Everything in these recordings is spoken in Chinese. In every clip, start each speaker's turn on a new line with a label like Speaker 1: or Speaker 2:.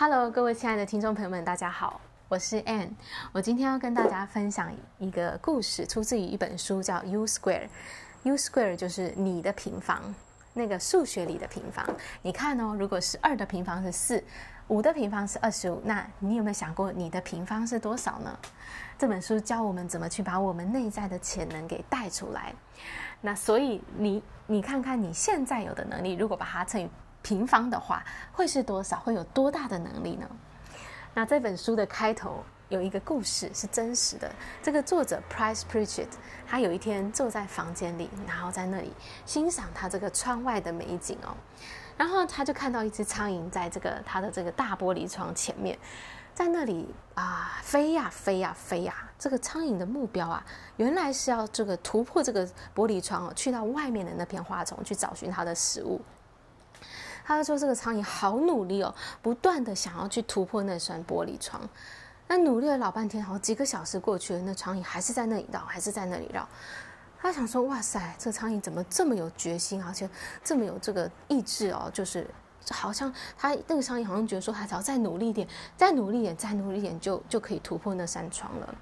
Speaker 1: Hello，各位亲爱的听众朋友们，大家好，我是 Ann。我今天要跟大家分享一个故事，出自于一本书，叫 U Square。U Square 就是你的平方，那个数学里的平方。你看哦，如果是二的平方是四，五的平方是二十五，那你有没有想过你的平方是多少呢？这本书教我们怎么去把我们内在的潜能给带出来。那所以你你看看你现在有的能力，如果把它乘以平方的话会是多少？会有多大的能力呢？那这本书的开头有一个故事是真实的。这个作者 Price Pritchett，他有一天坐在房间里，然后在那里欣赏他这个窗外的美景哦。然后他就看到一只苍蝇在这个他的这个大玻璃窗前面，在那里啊飞呀飞呀飞呀。这个苍蝇的目标啊，原来是要这个突破这个玻璃窗哦，去到外面的那片花丛去找寻它的食物。他就说：“这个苍蝇好努力哦，不断的想要去突破那扇玻璃窗。那努力了老半天，好几个小时过去了，那苍蝇还是在那里绕，还是在那里绕。他想说：哇塞，这苍蝇怎么这么有决心，而且这么有这个意志哦？就是好像他那个苍蝇好像觉得说，他只要再努力一点，再努力一点，再努力一点，就就可以突破那扇窗了。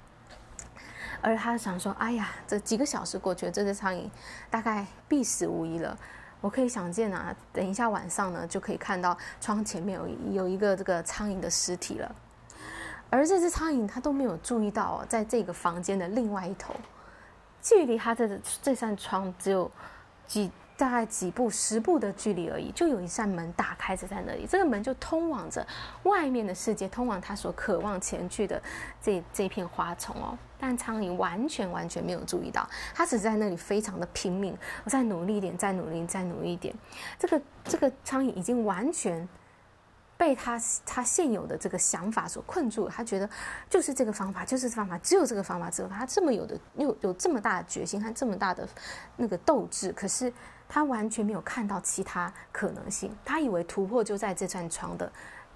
Speaker 1: 而他想说：哎呀，这几个小时过去了，这只苍蝇大概必死无疑了。”我可以想见啊，等一下晚上呢，就可以看到窗前面有有一个这个苍蝇的尸体了。而这只苍蝇它都没有注意到，在这个房间的另外一头，距离它的这扇窗只有几。大概几步、十步的距离而已，就有一扇门打开着在那里。这个门就通往着外面的世界，通往他所渴望前去的这这片花丛哦。但苍蝇完全完全没有注意到，他只在那里非常的拼命，我再努力一点，再努力，再努力一点。这个这个苍蝇已经完全。被他他现有的这个想法所困住了，他觉得就是这个方法，就是方法，只有这个方法，只有他这么有的有有这么大的决心，他这么大的那个斗志，可是他完全没有看到其他可能性，他以为突破就在这扇窗的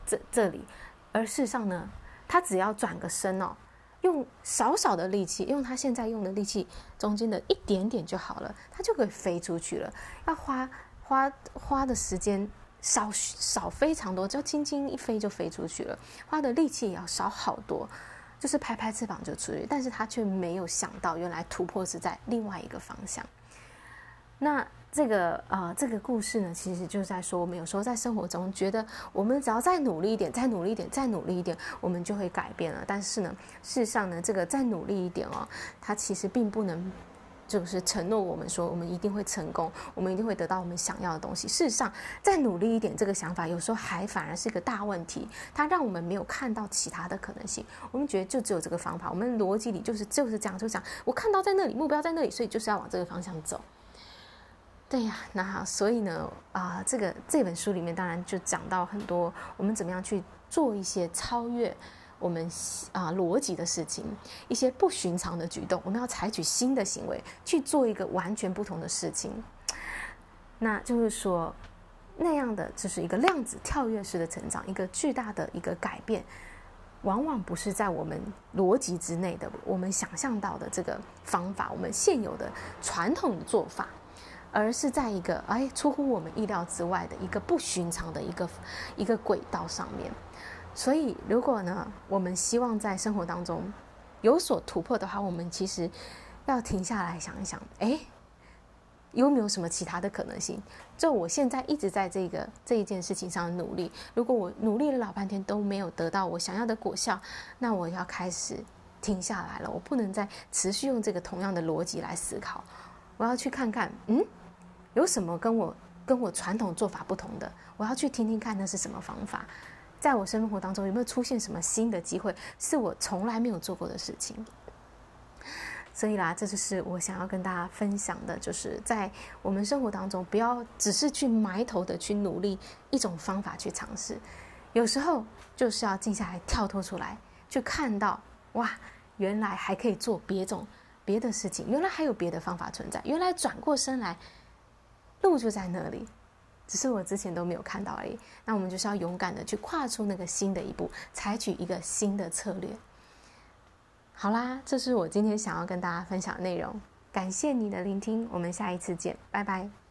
Speaker 1: 这这里，而事实上呢，他只要转个身哦，用少少的力气，用他现在用的力气中间的一点点就好了，他就可以飞出去了，要花花花的时间。少少非常多，就轻轻一飞就飞出去了，花的力气也要少好多，就是拍拍翅膀就出去。但是他却没有想到，原来突破是在另外一个方向。那这个啊、呃，这个故事呢，其实就是在说，我们有时候在生活中觉得，我们只要再努力一点，再努力一点，再努力一点，我们就会改变了。但是呢，事实上呢，这个再努力一点哦，它其实并不能。就是承诺我们说，我们一定会成功，我们一定会得到我们想要的东西。事实上，再努力一点，这个想法有时候还反而是一个大问题，它让我们没有看到其他的可能性。我们觉得就只有这个方法，我们逻辑里就是就是这样，就讲。我看到在那里，目标在那里，所以就是要往这个方向走。对呀，那，所以呢，啊、这个这本书里面当然就讲到很多，我们怎么样去做一些超越。我们啊逻辑的事情，一些不寻常的举动，我们要采取新的行为去做一个完全不同的事情。那就是说，那样的就是一个量子跳跃式的成长，一个巨大的一个改变，往往不是在我们逻辑之内的，我们想象到的这个方法，我们现有的传统的做法，而是在一个哎出乎我们意料之外的一个不寻常的一个一个轨道上面。所以，如果呢，我们希望在生活当中有所突破的话，我们其实要停下来想一想，哎，有没有什么其他的可能性？就我现在一直在这个这一件事情上努力，如果我努力了老半天都没有得到我想要的果效，那我要开始停下来了。我不能再持续用这个同样的逻辑来思考，我要去看看，嗯，有什么跟我跟我传统做法不同的？我要去听听看那是什么方法。在我生活当中有没有出现什么新的机会，是我从来没有做过的事情？所以啦，这就是我想要跟大家分享的，就是在我们生活当中，不要只是去埋头的去努力一种方法去尝试，有时候就是要静下来，跳脱出来，去看到哇，原来还可以做别种别的事情，原来还有别的方法存在，原来转过身来，路就在那里。只是我之前都没有看到而已。那我们就是要勇敢的去跨出那个新的一步，采取一个新的策略。好啦，这是我今天想要跟大家分享的内容。感谢你的聆听，我们下一次见，拜拜。